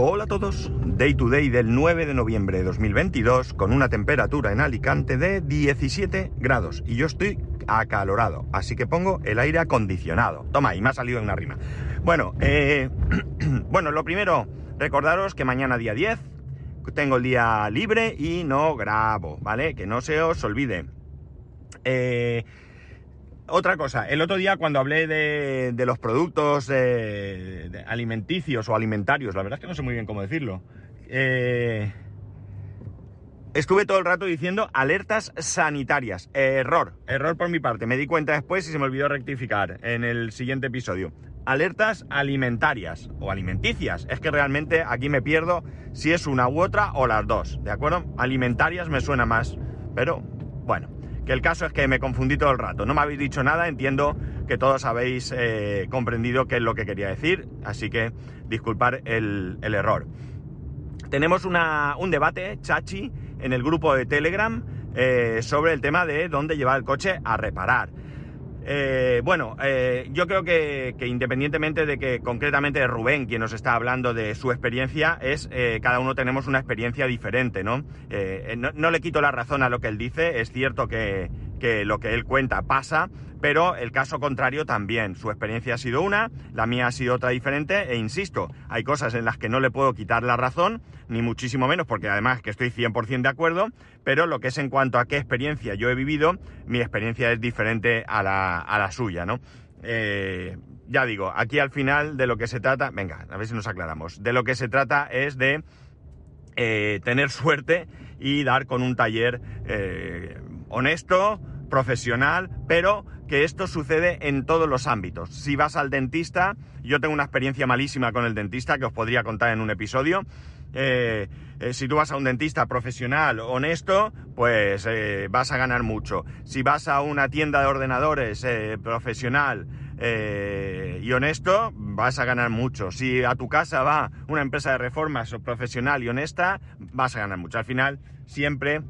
Hola a todos, Day to Day del 9 de noviembre de 2022 con una temperatura en Alicante de 17 grados y yo estoy acalorado, así que pongo el aire acondicionado. Toma, y me ha salido una rima. Bueno, eh, bueno, lo primero, recordaros que mañana día 10 tengo el día libre y no grabo, ¿vale? Que no se os olvide. Eh, otra cosa, el otro día cuando hablé de, los productos alimenticios o alimentarios, la verdad es que no sé muy bien cómo decirlo, eh, estuve todo el rato diciendo alertas sanitarias. error, error por mi parte. Me di cuenta después y se me olvidó rectificar en el siguiente episodio. Alertas alimentarias o alimenticias. Es que realmente aquí me pierdo si es una u otra o las dos, ¿de acuerdo? Alimentarias me suena más, pero bueno que el caso es que me confundí todo el rato. No me habéis dicho nada, entiendo que todos habéis eh, comprendido qué es lo que quería decir, así que disculpar el, error. Tenemos un debate, chachi, en el grupo de Telegram eh, sobre el tema de dónde llevar el coche a reparar. Eh, bueno, eh, yo creo que, independientemente de que concretamente Rubén, quien nos está hablando de su experiencia, es eh, cada uno tenemos una experiencia diferente, ¿no? ¿no? le quito la razón a lo que él dice, es cierto que, que lo que él cuenta pasa, pero el caso contrario también. Su experiencia ha sido una, la mía ha sido otra diferente, e insisto, hay cosas en las que no le puedo quitar la razón, ni muchísimo menos, porque además que estoy 100% de acuerdo, pero lo que es en cuanto a qué experiencia yo he vivido, mi experiencia es diferente a la, suya, ¿no? Eh, ya digo, aquí al final de lo que se trata, venga, a ver si nos aclaramos, de lo que se trata es de eh, tener suerte y dar con un taller eh, honesto, profesional, pero que esto sucede en todos los ámbitos. Si vas al dentista, yo tengo una experiencia malísima con el dentista que os podría contar en un episodio. Eh, eh, si tú vas a un dentista profesional, honesto, pues eh, vas a ganar mucho. Si vas a una tienda de ordenadores profesional y honesto, vas a ganar mucho. Si a tu casa va una empresa de reformas profesional y honesta, vas a ganar mucho. Al final, siempre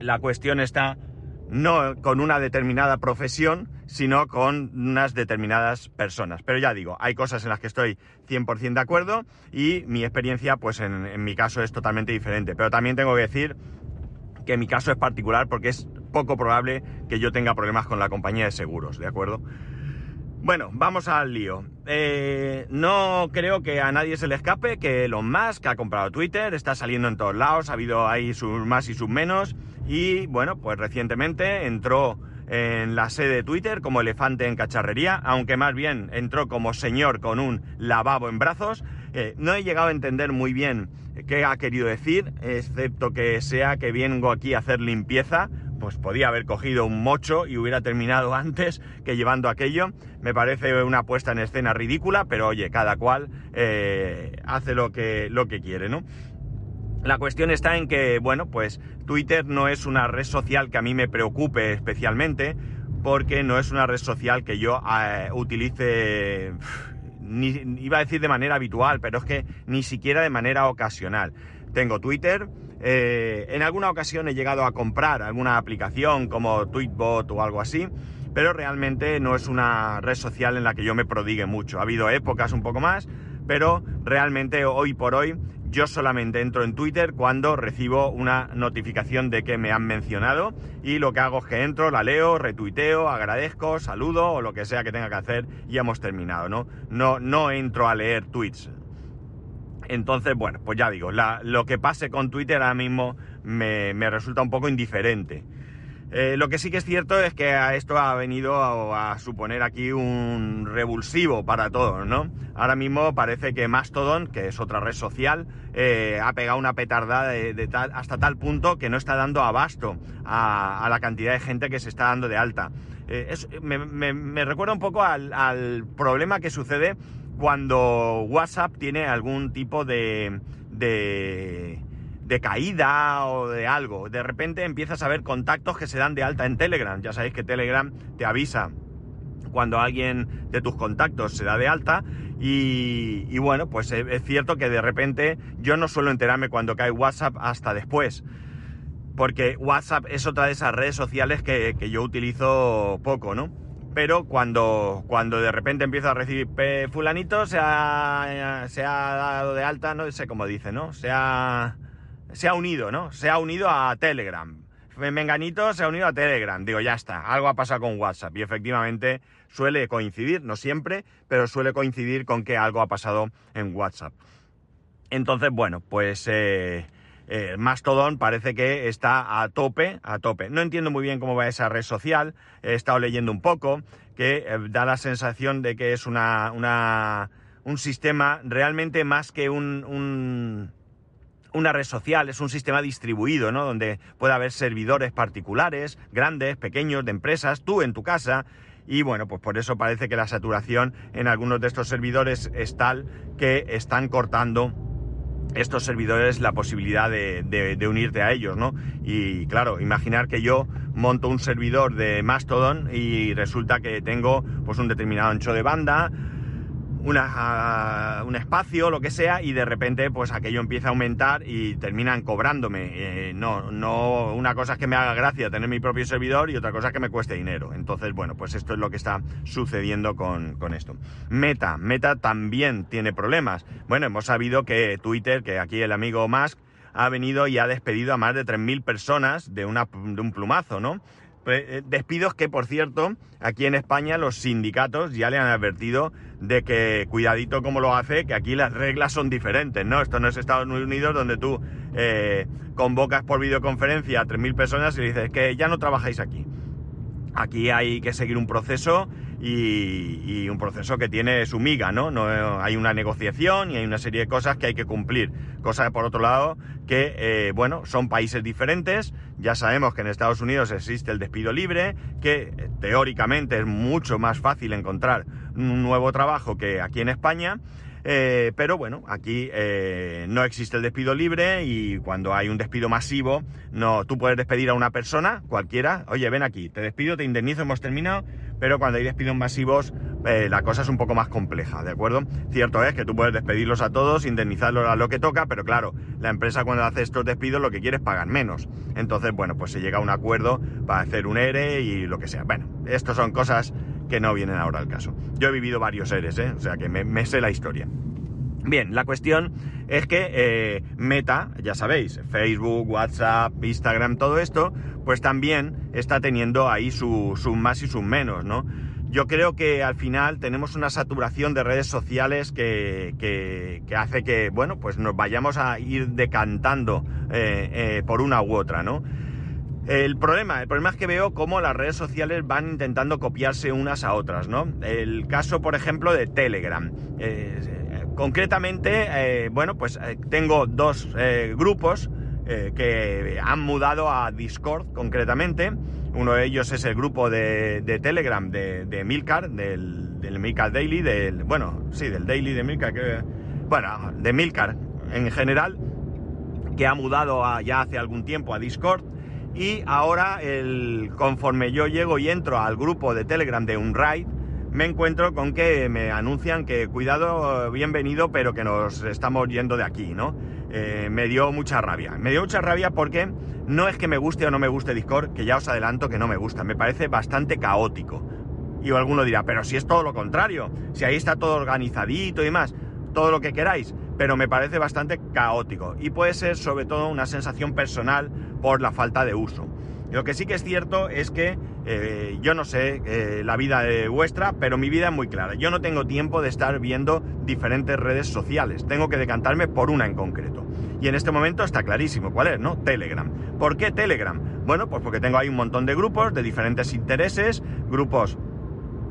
la cuestión está no con una determinada profesión, sino con unas determinadas personas. Pero ya digo, hay cosas en las que estoy 100% de acuerdo y mi experiencia, pues en, mi caso es totalmente diferente. Pero también tengo que decir que mi caso es particular porque es poco probable que yo tenga problemas con la compañía de seguros, ¿de acuerdo? Bueno, vamos al lío. Eh, no creo que a nadie se le escape que Elon Musk ha comprado Twitter, está saliendo en todos lados, ha habido ahí sus más y sus menos, y bueno, pues recientemente entró en la sede de Twitter como elefante en cacharrería, aunque más bien entró como señor con un lavabo en brazos. Eh, no he llegado a entender muy bien qué ha querido decir, excepto que sea que vengo aquí a hacer limpieza, pues podía haber cogido un mocho y hubiera terminado antes que llevando aquello. Me parece una puesta en escena ridícula, pero oye, cada cual eh, hace lo que, lo que quiere, ¿no? La cuestión está en que, bueno, pues Twitter no es una red social que a mí me preocupe especialmente, porque no es una red social que yo eh, utilice, ni, iba a decir de manera habitual, pero es que ni siquiera de manera ocasional. Tengo Twitter, eh, en alguna ocasión he llegado a comprar alguna aplicación como Tweetbot o algo así, pero realmente no es una red social en la que yo me prodigue mucho. Ha habido épocas un poco más, pero realmente hoy por hoy yo solamente entro en Twitter cuando recibo una notificación de que me han mencionado y lo que hago es que entro, la leo, retuiteo, agradezco, saludo o lo que sea que tenga que hacer y hemos terminado, ¿no? No, no entro a leer tweets. Entonces, bueno, pues ya digo, lo que pase con Twitter ahora mismo me, resulta un poco indiferente. Eh, lo que sí que es cierto es que esto ha venido a, suponer aquí un revulsivo para todos, ¿no? Ahora mismo parece que Mastodon, que es otra red social, eh, ha pegado una petardada de, tal, hasta tal punto que no está dando abasto a, la cantidad de gente que se está dando de alta. Eh, me, recuerda un poco al, problema que sucede cuando WhatsApp tiene algún tipo de de caída o de algo. De repente empiezas a ver contactos que se dan de alta en Telegram. Ya sabéis que Telegram te avisa cuando alguien de tus contactos se da de alta. Y, bueno, pues es cierto que de repente yo no suelo enterarme cuando cae WhatsApp hasta después. Porque WhatsApp es otra de esas redes sociales que, yo utilizo poco, ¿no? Pero cuando, cuando de repente empiezo a recibir fulanito se ha, se ha dado de alta, no sé cómo dice, ¿no? Se ha, se ha unido, ¿no? Se ha unido a Telegram. Menganito se ha unido a Telegram. Digo, ya está, algo ha pasado con WhatsApp. Y efectivamente suele coincidir, no siempre, pero suele coincidir con que algo ha pasado en WhatsApp. Entonces, bueno, pues eh, eh, Mastodon parece que está a tope, a tope. No entiendo muy bien cómo va esa red social. He estado leyendo un poco, que eh, da la sensación de que es una, una un sistema realmente más que un una red social, es un sistema distribuido, ¿no? Donde puede haber servidores particulares, grandes, pequeños, de empresas, tú en tu casa. Y bueno, pues por eso parece que la saturación en algunos de estos servidores es tal que están cortando estos servidores la posibilidad de, unirte a ellos, ¿no? Y claro, imaginar que yo monto un servidor de Mastodon y resulta que tengo pues un determinado ancho de banda, una, un espacio, lo que sea, y de repente pues aquello empieza a aumentar y terminan cobrándome. Eh, no, no, una cosa es que me haga gracia tener mi propio servidor y otra cosa es que me cueste dinero. Entonces, bueno, pues esto es lo que está sucediendo con, con esto. Meta, Meta también tiene problemas. Bueno, hemos sabido que Twitter, que aquí el amigo Musk, ha venido y ha despedido a más de 3.000 personas de, una, de un plumazo, ¿no? Eh, despidos que, por cierto, aquí en España los sindicatos ya le han advertido de que cuidadito como lo hace, que aquí las reglas son diferentes, ¿no? Esto no es Estados Unidos donde tú eh, convocas por videoconferencia a 3.000 personas y dices que ya no trabajáis aquí. Aquí hay que seguir un proceso y, un proceso que tiene su miga, ¿no? ¿no? Hay una negociación y hay una serie de cosas que hay que cumplir. Cosa por otro lado, que, eh, bueno, son países diferentes. Ya sabemos que en Estados Unidos existe el despido libre, que eh, teóricamente es mucho más fácil encontrar un nuevo trabajo que aquí en España. Eh, pero bueno, aquí eh, no existe el despido libre y cuando hay un despido masivo, no, tú puedes despedir a una persona, cualquiera, oye, ven aquí, te despido, te indemnizo, hemos terminado, pero cuando hay despidos masivos, eh, la cosa es un poco más compleja, ¿de acuerdo? Cierto es que tú puedes despedirlos a todos, indemnizarlos a lo que toca, pero claro, la empresa cuando hace estos despidos lo que quiere es pagar menos. Entonces, bueno, pues se llega a un acuerdo para hacer un ERE y lo que sea. Bueno, estas son cosas que no vienen ahora al caso. Yo he vivido varios seres, ¿eh? o sea que me, sé la historia. Bien, la cuestión es que eh, Meta, ya sabéis, Facebook, WhatsApp, Instagram, todo esto, pues también está teniendo ahí sus su más y sus menos, ¿no? Yo creo que al final tenemos una saturación de redes sociales que, hace que, bueno, pues nos vayamos a ir decantando eh, eh, por una u otra, ¿no? El problema, el problema es que veo cómo las redes sociales van intentando copiarse unas a otras, ¿no? El caso, por ejemplo, de Telegram. Eh, concretamente, eh, bueno, pues eh, tengo dos grupos que han mudado a Discord, concretamente. Uno de ellos es el grupo de, Telegram de, Milcar, del, del, Milcar Daily, del, bueno, sí, del Daily de Milcar, que, bueno, de Milcar en general, que ha mudado ya hace algún tiempo a Discord y ahora, el, conforme yo llego y entro al grupo de Telegram de Unride, me encuentro con que me anuncian que cuidado, bienvenido, pero que nos estamos yendo de aquí, ¿no? Eh, me dio mucha rabia. Me dio mucha rabia porque no es que me guste o no me guste Discord, que ya os adelanto que no me gusta, me parece bastante caótico. Y alguno dirá, pero si es todo lo contrario, si ahí está todo organizadito y más, todo lo que queráis, pero me parece bastante caótico. Y puede ser sobre todo una sensación personal por la falta de uso. Lo que sí que es cierto es que eh, yo no sé eh, la vida de vuestra, pero mi vida es muy clara. Yo no tengo tiempo de estar viendo diferentes redes sociales. Tengo que decantarme por una en concreto. Y en este momento está clarísimo cuál es, ¿no? Telegram. ¿Por qué Telegram? Bueno, pues porque tengo ahí un montón de grupos de diferentes intereses, grupos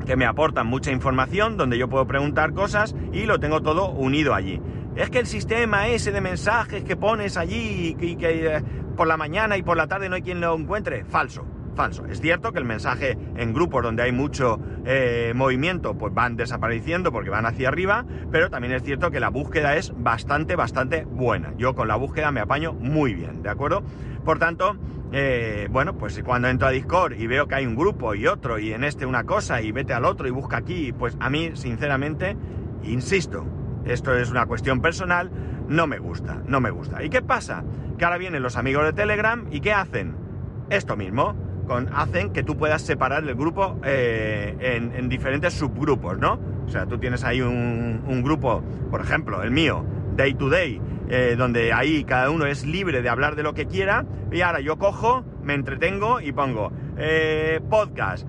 que me aportan mucha información, donde yo puedo preguntar cosas y lo tengo todo unido allí. Es que el sistema ese de mensajes que pones allí y que, eh, por la mañana y por la tarde no hay quien lo encuentre, falso falso. Es cierto que el mensaje en grupos donde hay mucho eh, movimiento, pues van desapareciendo porque van hacia arriba, pero también es cierto que la búsqueda es bastante, bastante buena. Yo con la búsqueda me apaño muy bien, ¿de acuerdo? Por tanto, eh, bueno, pues cuando entro a Discord y veo que hay un grupo y otro, y en este una cosa, y vete al otro y busca aquí, pues a mí, sinceramente, insisto, esto es una cuestión personal, no me gusta, no me gusta. ¿Y qué pasa? Que ahora vienen los amigos de Telegram y ¿qué hacen? Esto mismo hacen que tú puedas separar el grupo eh, en, diferentes subgrupos, ¿no? O sea, tú tienes ahí un, grupo, por ejemplo, el mío, Day to Day, eh, donde ahí cada uno es libre de hablar de lo que quiera, y ahora yo cojo, me entretengo y pongo eh, podcast,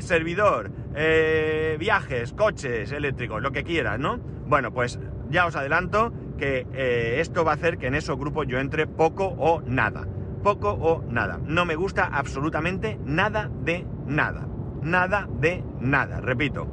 servidor, viajes, coches eléctricos, lo que quieras, ¿no? Bueno, pues ya os adelanto que esto va a hacer que en esos grupos yo entre poco o nada poco o nada. No me gusta absolutamente nada de nada. Nada de nada, repito.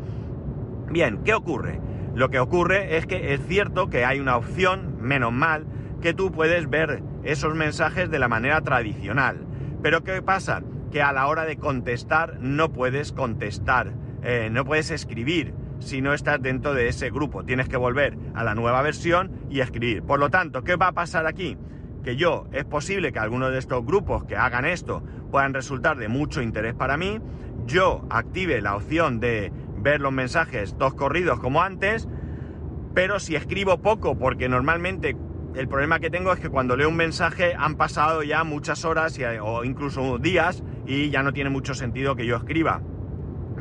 Bien, ¿qué ocurre? Lo que ocurre es que es cierto que hay una opción, menos mal, que tú puedes ver esos mensajes de la manera tradicional. Pero ¿qué pasa? Que a la hora de contestar no puedes contestar, eh, no puedes escribir si no estás dentro de ese grupo. Tienes que volver a la nueva versión y escribir. Por lo tanto, ¿qué va a pasar aquí? que yo es posible que algunos de estos grupos que hagan esto puedan resultar de mucho interés para mí, yo active la opción de ver los mensajes dos corridos como antes, pero si escribo poco, porque normalmente el problema que tengo es que cuando leo un mensaje han pasado ya muchas horas o incluso días y ya no tiene mucho sentido que yo escriba.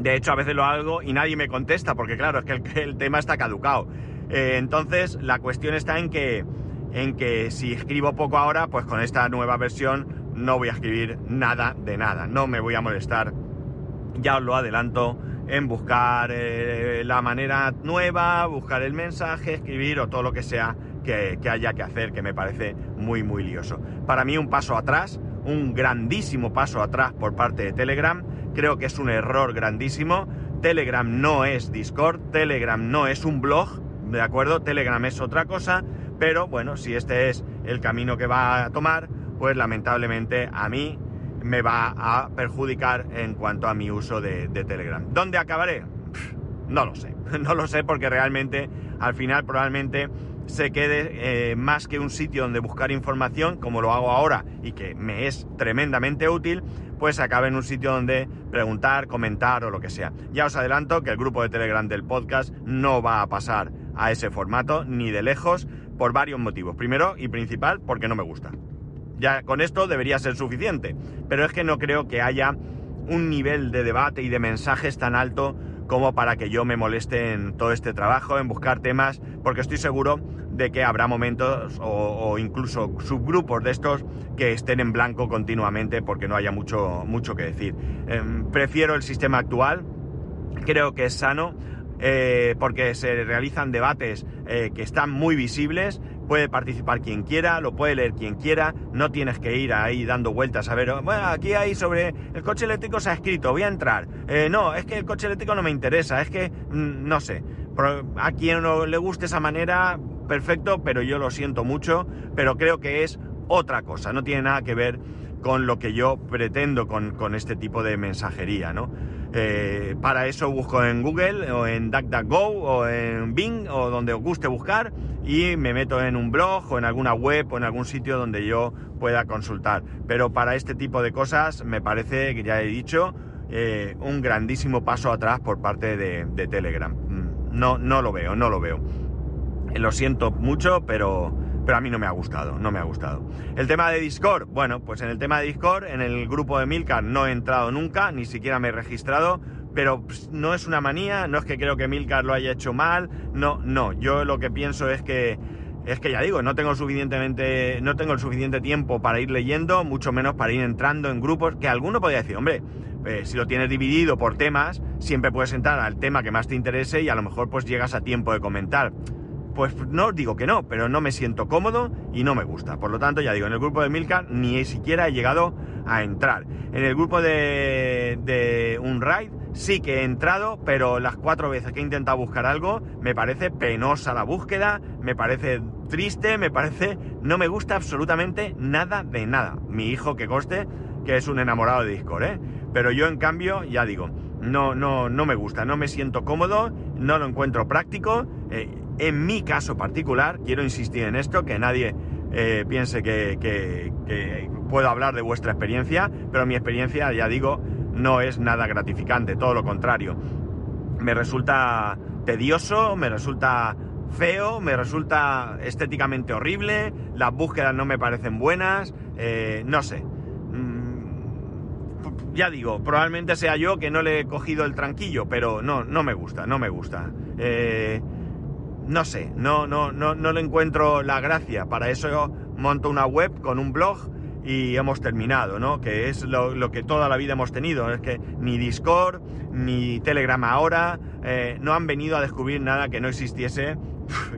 De hecho, a veces lo hago y nadie me contesta, porque claro, es que el, tema está caducado. Eh, entonces, la cuestión está en que en que si escribo poco ahora, pues con esta nueva versión no voy a escribir nada de nada. No me voy a molestar, ya os lo adelanto, en buscar eh, la manera nueva, buscar el mensaje, escribir o todo lo que sea que, que haya que hacer, que me parece muy, muy lioso. Para mí un paso atrás, un grandísimo paso atrás por parte de Telegram. Creo que es un error grandísimo. Telegram no es Discord, Telegram no es un blog, ¿de acuerdo? Telegram es otra cosa pero bueno, si este es el camino que va a tomar, pues lamentablemente a mí me va a perjudicar en cuanto a mi uso de, Telegram. ¿Dónde acabaré? no lo sé, no lo sé porque realmente al final probablemente se quede eh, más que un sitio donde buscar información, como lo hago ahora y que me es tremendamente útil, pues acabe en un sitio donde preguntar, comentar o lo que sea. Ya os adelanto que el grupo de Telegram del podcast no va a pasar a ese formato ni de lejos por varios motivos. Primero y principal, porque no me gusta. Ya con esto debería ser suficiente, pero es que no creo que haya un nivel de debate y de mensajes tan alto como para que yo me moleste en todo este trabajo, en buscar temas, porque estoy seguro de que habrá momentos o, incluso subgrupos de estos que estén en blanco continuamente porque no haya mucho, mucho que decir. Em, prefiero el sistema actual, creo que es sano, eh, porque se realizan debates eh, que están muy visibles, puede participar quien quiera, lo puede leer quien quiera, no tienes que ir ahí dando vueltas a ver, bueno, aquí hay sobre el coche eléctrico se ha escrito, voy a entrar. Eh, no, es que el coche eléctrico no me interesa, es que mm, no sé. A quien no le guste esa manera, perfecto, pero yo lo siento mucho, pero creo que es otra cosa, no tiene nada que ver con lo que yo pretendo con, con este tipo de mensajería, ¿no? Eh, para eso busco en Google o en DuckDuckGo o en Bing o donde os guste buscar y me meto en un blog o en alguna web o en algún sitio donde yo pueda consultar. Pero para este tipo de cosas me parece que ya he dicho eh, un grandísimo paso atrás por parte de, de Telegram. Mm, no, no lo veo, no lo veo. Lo siento mucho, pero pero a mí no me ha gustado, no me ha gustado. El tema de Discord, bueno, pues en el tema de Discord, en el grupo de Milcar no he entrado nunca, ni siquiera me he registrado, pero pues, no es una manía, no es que creo que Milcar lo haya hecho mal, no, no, yo lo que pienso es que es que ya digo, no tengo suficientemente, no tengo el suficiente tiempo para ir leyendo, mucho menos para ir entrando en grupos, que alguno podría decir, hombre, eh, si lo tienes dividido por temas, siempre puedes entrar al tema que más te interese y a lo mejor pues llegas a tiempo de comentar pues no digo que no, pero no me siento cómodo y no me gusta. Por lo tanto, ya digo, en el grupo de Milka ni siquiera he llegado a entrar. En el grupo de, de Unride sí que he entrado, pero las cuatro veces que he intentado buscar algo, me parece penosa la búsqueda, me parece triste, me parece... no me gusta absolutamente nada de nada. Mi hijo, que coste, que es un enamorado de Discord, ¿eh? Pero yo, en cambio, ya digo, no, no, no me gusta, no me siento cómodo, no lo encuentro práctico. Eh, en mi caso particular, quiero insistir en esto, que nadie eh, piense que, que, puedo hablar de vuestra experiencia, pero mi experiencia, ya digo, no es nada gratificante, todo lo contrario. Me resulta tedioso, me resulta feo, me resulta estéticamente horrible, las búsquedas no me parecen buenas, eh, no sé. Mm, ya digo, probablemente sea yo que no le he cogido el tranquillo, pero no, no me gusta, no me gusta. Eh, no sé, no, no, no, no le encuentro la gracia. Para eso monto una web con un blog y hemos terminado, ¿no? Que es lo, que toda la vida hemos tenido. Es que ni Discord, ni Telegram ahora, eh, no han venido a descubrir nada que no existiese,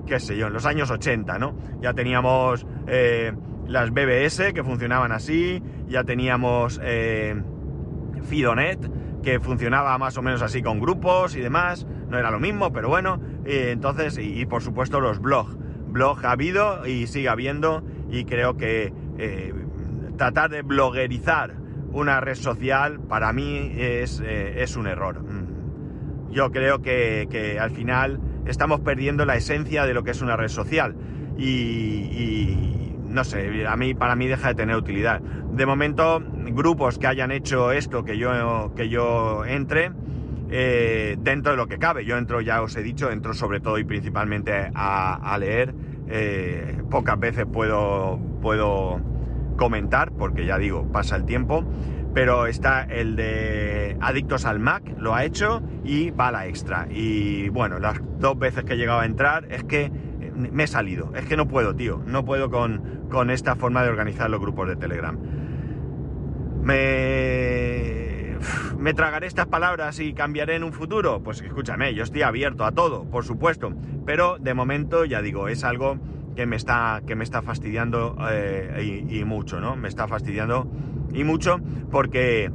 qué sé yo, en los años 80, ¿no? Ya teníamos eh, las BBS que funcionaban así, ya teníamos eh, Fidonet que funcionaba más o menos así con grupos y demás, no era lo mismo, pero bueno, entonces, y, por supuesto los blogs. Blog ha habido y sigue habiendo y creo que eh, tratar de bloguerizar una red social para mí es, eh, es un error. Yo creo que, al final estamos perdiendo la esencia de lo que es una red social y, no sé, a mí, para mí deja de tener utilidad. De momento, grupos que hayan hecho esto, que yo, que yo entre, eh, dentro de lo que cabe. Yo entro, ya os he dicho, entro sobre todo y principalmente a, leer. Eh, pocas veces puedo, puedo comentar, porque ya digo, pasa el tiempo. Pero está el de Adictos al Mac, lo ha hecho y va la extra. Y bueno, las dos veces que he llegado a entrar es que me he salido. Es que no puedo, tío. No puedo con, con esta forma de organizar los grupos de Telegram. Me... ¿Me tragaré estas palabras y cambiaré en un futuro? Pues escúchame, yo estoy abierto a todo, por supuesto. Pero de momento, ya digo, es algo que me está, que me está fastidiando eh, y, y, mucho, ¿no? Me está fastidiando y mucho porque,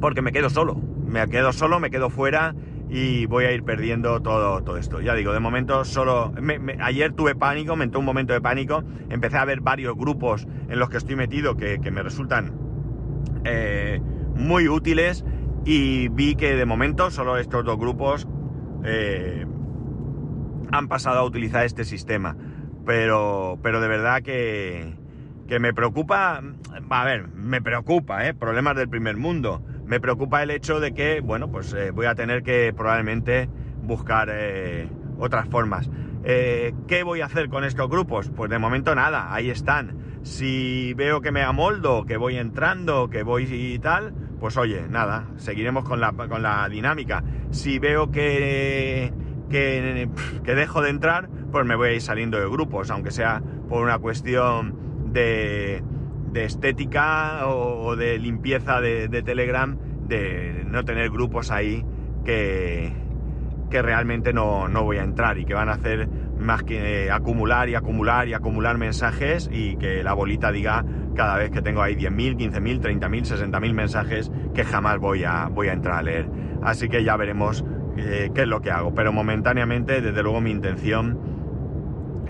porque me quedo solo. Me quedo solo, me quedo fuera y voy a ir perdiendo todo, todo esto. Ya digo, de momento solo... Ayer tuve pánico, me entró un momento de pánico, empecé a ver varios grupos en los que estoy metido que, que me resultan eh, muy útiles y vi que de momento solo estos dos grupos eh, han pasado a utilizar este sistema pero, pero de verdad que, que me preocupa, a ver, me preocupa, ¿eh? Problemas del primer mundo. Me preocupa el hecho de que, bueno, pues eh, voy a tener que probablemente buscar eh, otras formas. Eh, ¿Qué voy a hacer con estos grupos? Pues de momento nada, ahí están. Si veo que me amoldo, que voy entrando, que voy y tal, pues oye, nada, seguiremos con la, con la dinámica. Si veo que, que, que dejo de entrar, pues me voy a ir saliendo de grupos, aunque sea por una cuestión de, de estética o, de limpieza de, Telegram, de no tener grupos ahí que, que realmente no, no, voy a entrar y que van a hacer más que acumular y acumular y acumular mensajes y que la bolita diga cada vez que tengo ahí 10.000, 15.000, 30.000, 60.000 mensajes que jamás voy a, voy a entrar a leer. Así que ya veremos eh, qué es lo que hago. Pero momentáneamente, desde luego, mi intención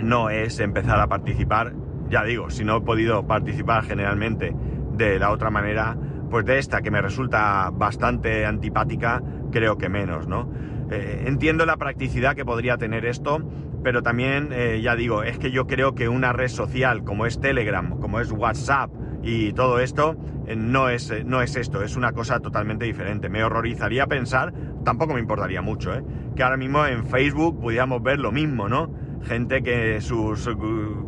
no es empezar a participar, ya digo, si no he podido participar generalmente de la otra manera, pues de esta que me resulta bastante antipática, creo que menos, ¿no? Eh, entiendo la practicidad que podría tener esto, pero también, eh, ya digo, es que yo creo que una red social como es Telegram, como es WhatsApp y todo esto, eh, no, es, no es esto, es una cosa totalmente diferente. Me horrorizaría pensar, tampoco me importaría mucho, ¿eh? que ahora mismo en Facebook pudiéramos ver lo mismo, ¿no? Gente que sus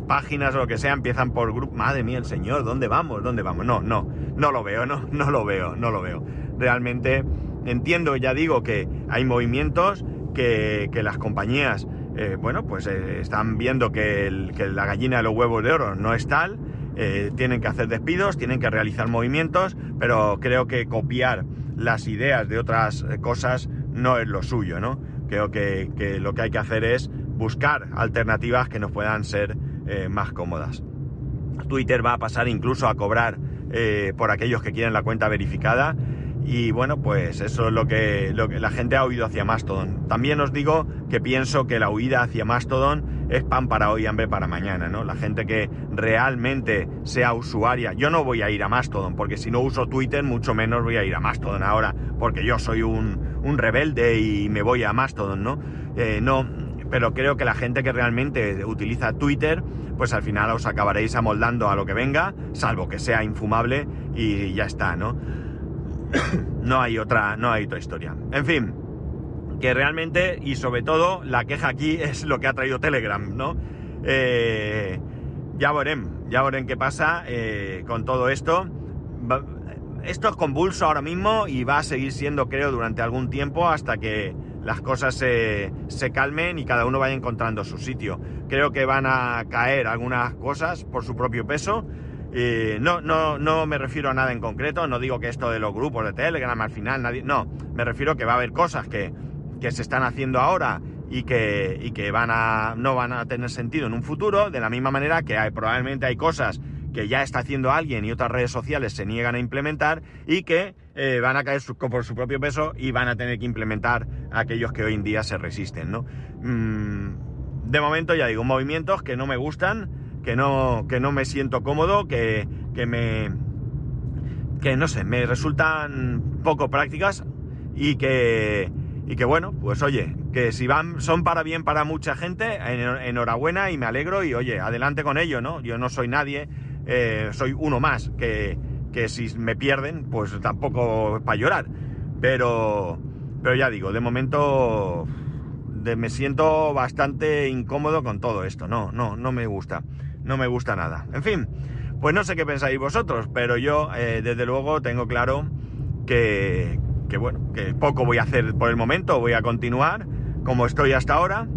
páginas o lo que sea empiezan por grupo. Madre mía, el señor, ¿dónde vamos? ¿Dónde vamos? No, no, no lo veo, no, no lo veo, no lo veo. Realmente entiendo, ya digo, que hay movimientos que, que las compañías, eh, bueno, pues eh, están viendo que, que, la gallina de los huevos de oro no es tal, eh, tienen que hacer despidos, tienen que realizar movimientos, pero creo que copiar las ideas de otras cosas no es lo suyo, ¿no? Creo que, que lo que hay que hacer es buscar alternativas que nos puedan ser eh, más cómodas. Twitter va a pasar incluso a cobrar eh, por aquellos que quieren la cuenta verificada y bueno, pues eso es lo que, lo que la gente ha oído hacia Mastodon. También os digo que pienso que la huida hacia Mastodon es pan para hoy, hambre para mañana, ¿no? La gente que realmente sea usuaria. Yo no voy a ir a Mastodon, porque si no uso Twitter, mucho menos voy a ir a Mastodon ahora, porque yo soy un, un rebelde y me voy a Mastodon, ¿no? Eh, no, pero creo que la gente que realmente utiliza Twitter, pues al final os acabaréis amoldando a lo que venga, salvo que sea infumable y ya está, ¿no? no hay otra, no hay otra historia. En fin, que realmente y sobre todo la queja aquí es lo que ha traído Telegram, ¿no? Eh, ya veremos, ya veremos qué pasa eh, con todo esto. Esto es convulso ahora mismo y va a seguir siendo, creo, durante algún tiempo hasta que las cosas se, se, calmen y cada uno vaya encontrando su sitio. Creo que van a caer algunas cosas por su propio peso no, no, no me refiero a nada en concreto, no digo que esto de los grupos de Telegram al final nadie. No, me refiero que va a haber cosas que, que se están haciendo ahora y que, y que van a, no van a tener sentido en un futuro, de la misma manera que hay, probablemente hay cosas que ya está haciendo alguien y otras redes sociales se niegan a implementar y que eh, van a caer por su propio peso y van a tener que implementar aquellos que hoy en día se resisten, ¿no? Mm, de momento ya digo, movimientos que no me gustan, que no, que no me siento cómodo, que, que me. que no sé, me resultan poco prácticas y que. y que bueno, pues oye, que si van, son para bien para mucha gente, enhorabuena y me alegro y oye, adelante con ello, ¿no? Yo no soy nadie, eh, soy uno más, que, que si me pierden, pues tampoco para llorar. Pero, pero ya digo, de momento me siento bastante incómodo con todo esto, no, no, no me gusta no me gusta nada. En fin, pues no sé qué pensáis vosotros, pero yo eh, desde luego tengo claro que, que, bueno, que poco voy a hacer por el momento, voy a continuar como estoy hasta ahora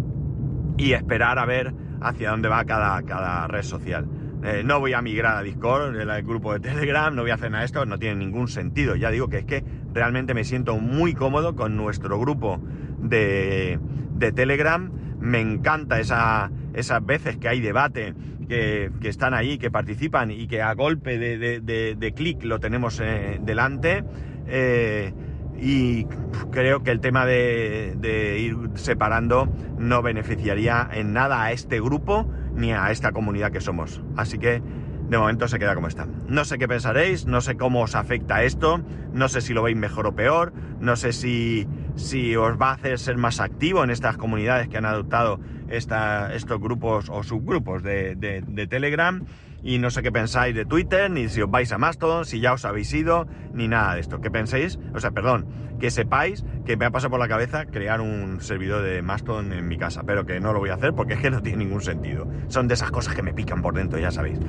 y esperar a ver hacia dónde va cada, cada red social. Eh, no voy a migrar a Discord, el grupo de Telegram, no voy a hacer nada de esto, no tiene ningún sentido. Ya digo que es que realmente me siento muy cómodo con nuestro grupo de, de Telegram. Me encanta esa, esas veces que hay debate, que, están ahí, que participan y que a golpe de, clic lo tenemos eh, delante. Eh, y creo que el tema de, ir separando no beneficiaría en nada a este grupo ni a esta comunidad que somos. Así que de momento se queda como está. No sé qué pensaréis, no sé cómo os afecta esto, no sé si lo veis mejor o peor, no sé si, si os va a hacer ser más activo en estas comunidades que han adoptado estos grupos o subgrupos de, de, Telegram y no sé qué pensáis de Twitter, ni si os vais a Mastodon, si ya os habéis ido, ni nada de esto. ¿Qué penséis? O sea, perdón, que sepáis que me ha pasado por la cabeza crear un servidor de Mastodon en mi casa, pero que no lo voy a hacer porque es que no tiene ningún sentido. Son de esas cosas que me pican por dentro, ya sabéis.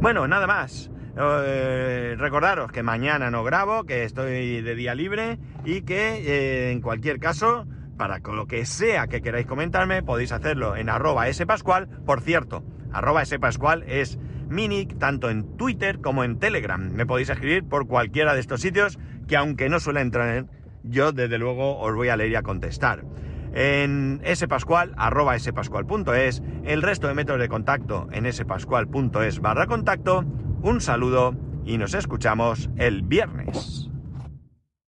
Bueno, nada más. Eh, recordaros que mañana no grabo, que estoy de día libre y que eh, en cualquier caso para lo que sea que queráis comentarme, podéis hacerlo en arroba spascual. Por cierto, arroba spascual es mi tanto en Twitter como en Telegram. Me podéis escribir por cualquiera de estos sitios que aunque no suele entrar en yo desde luego os voy a leer y a contestar. En spascual, arroba spascual.es, el resto de métodos de contacto en spascual.es barra contacto. Un saludo y nos escuchamos el viernes.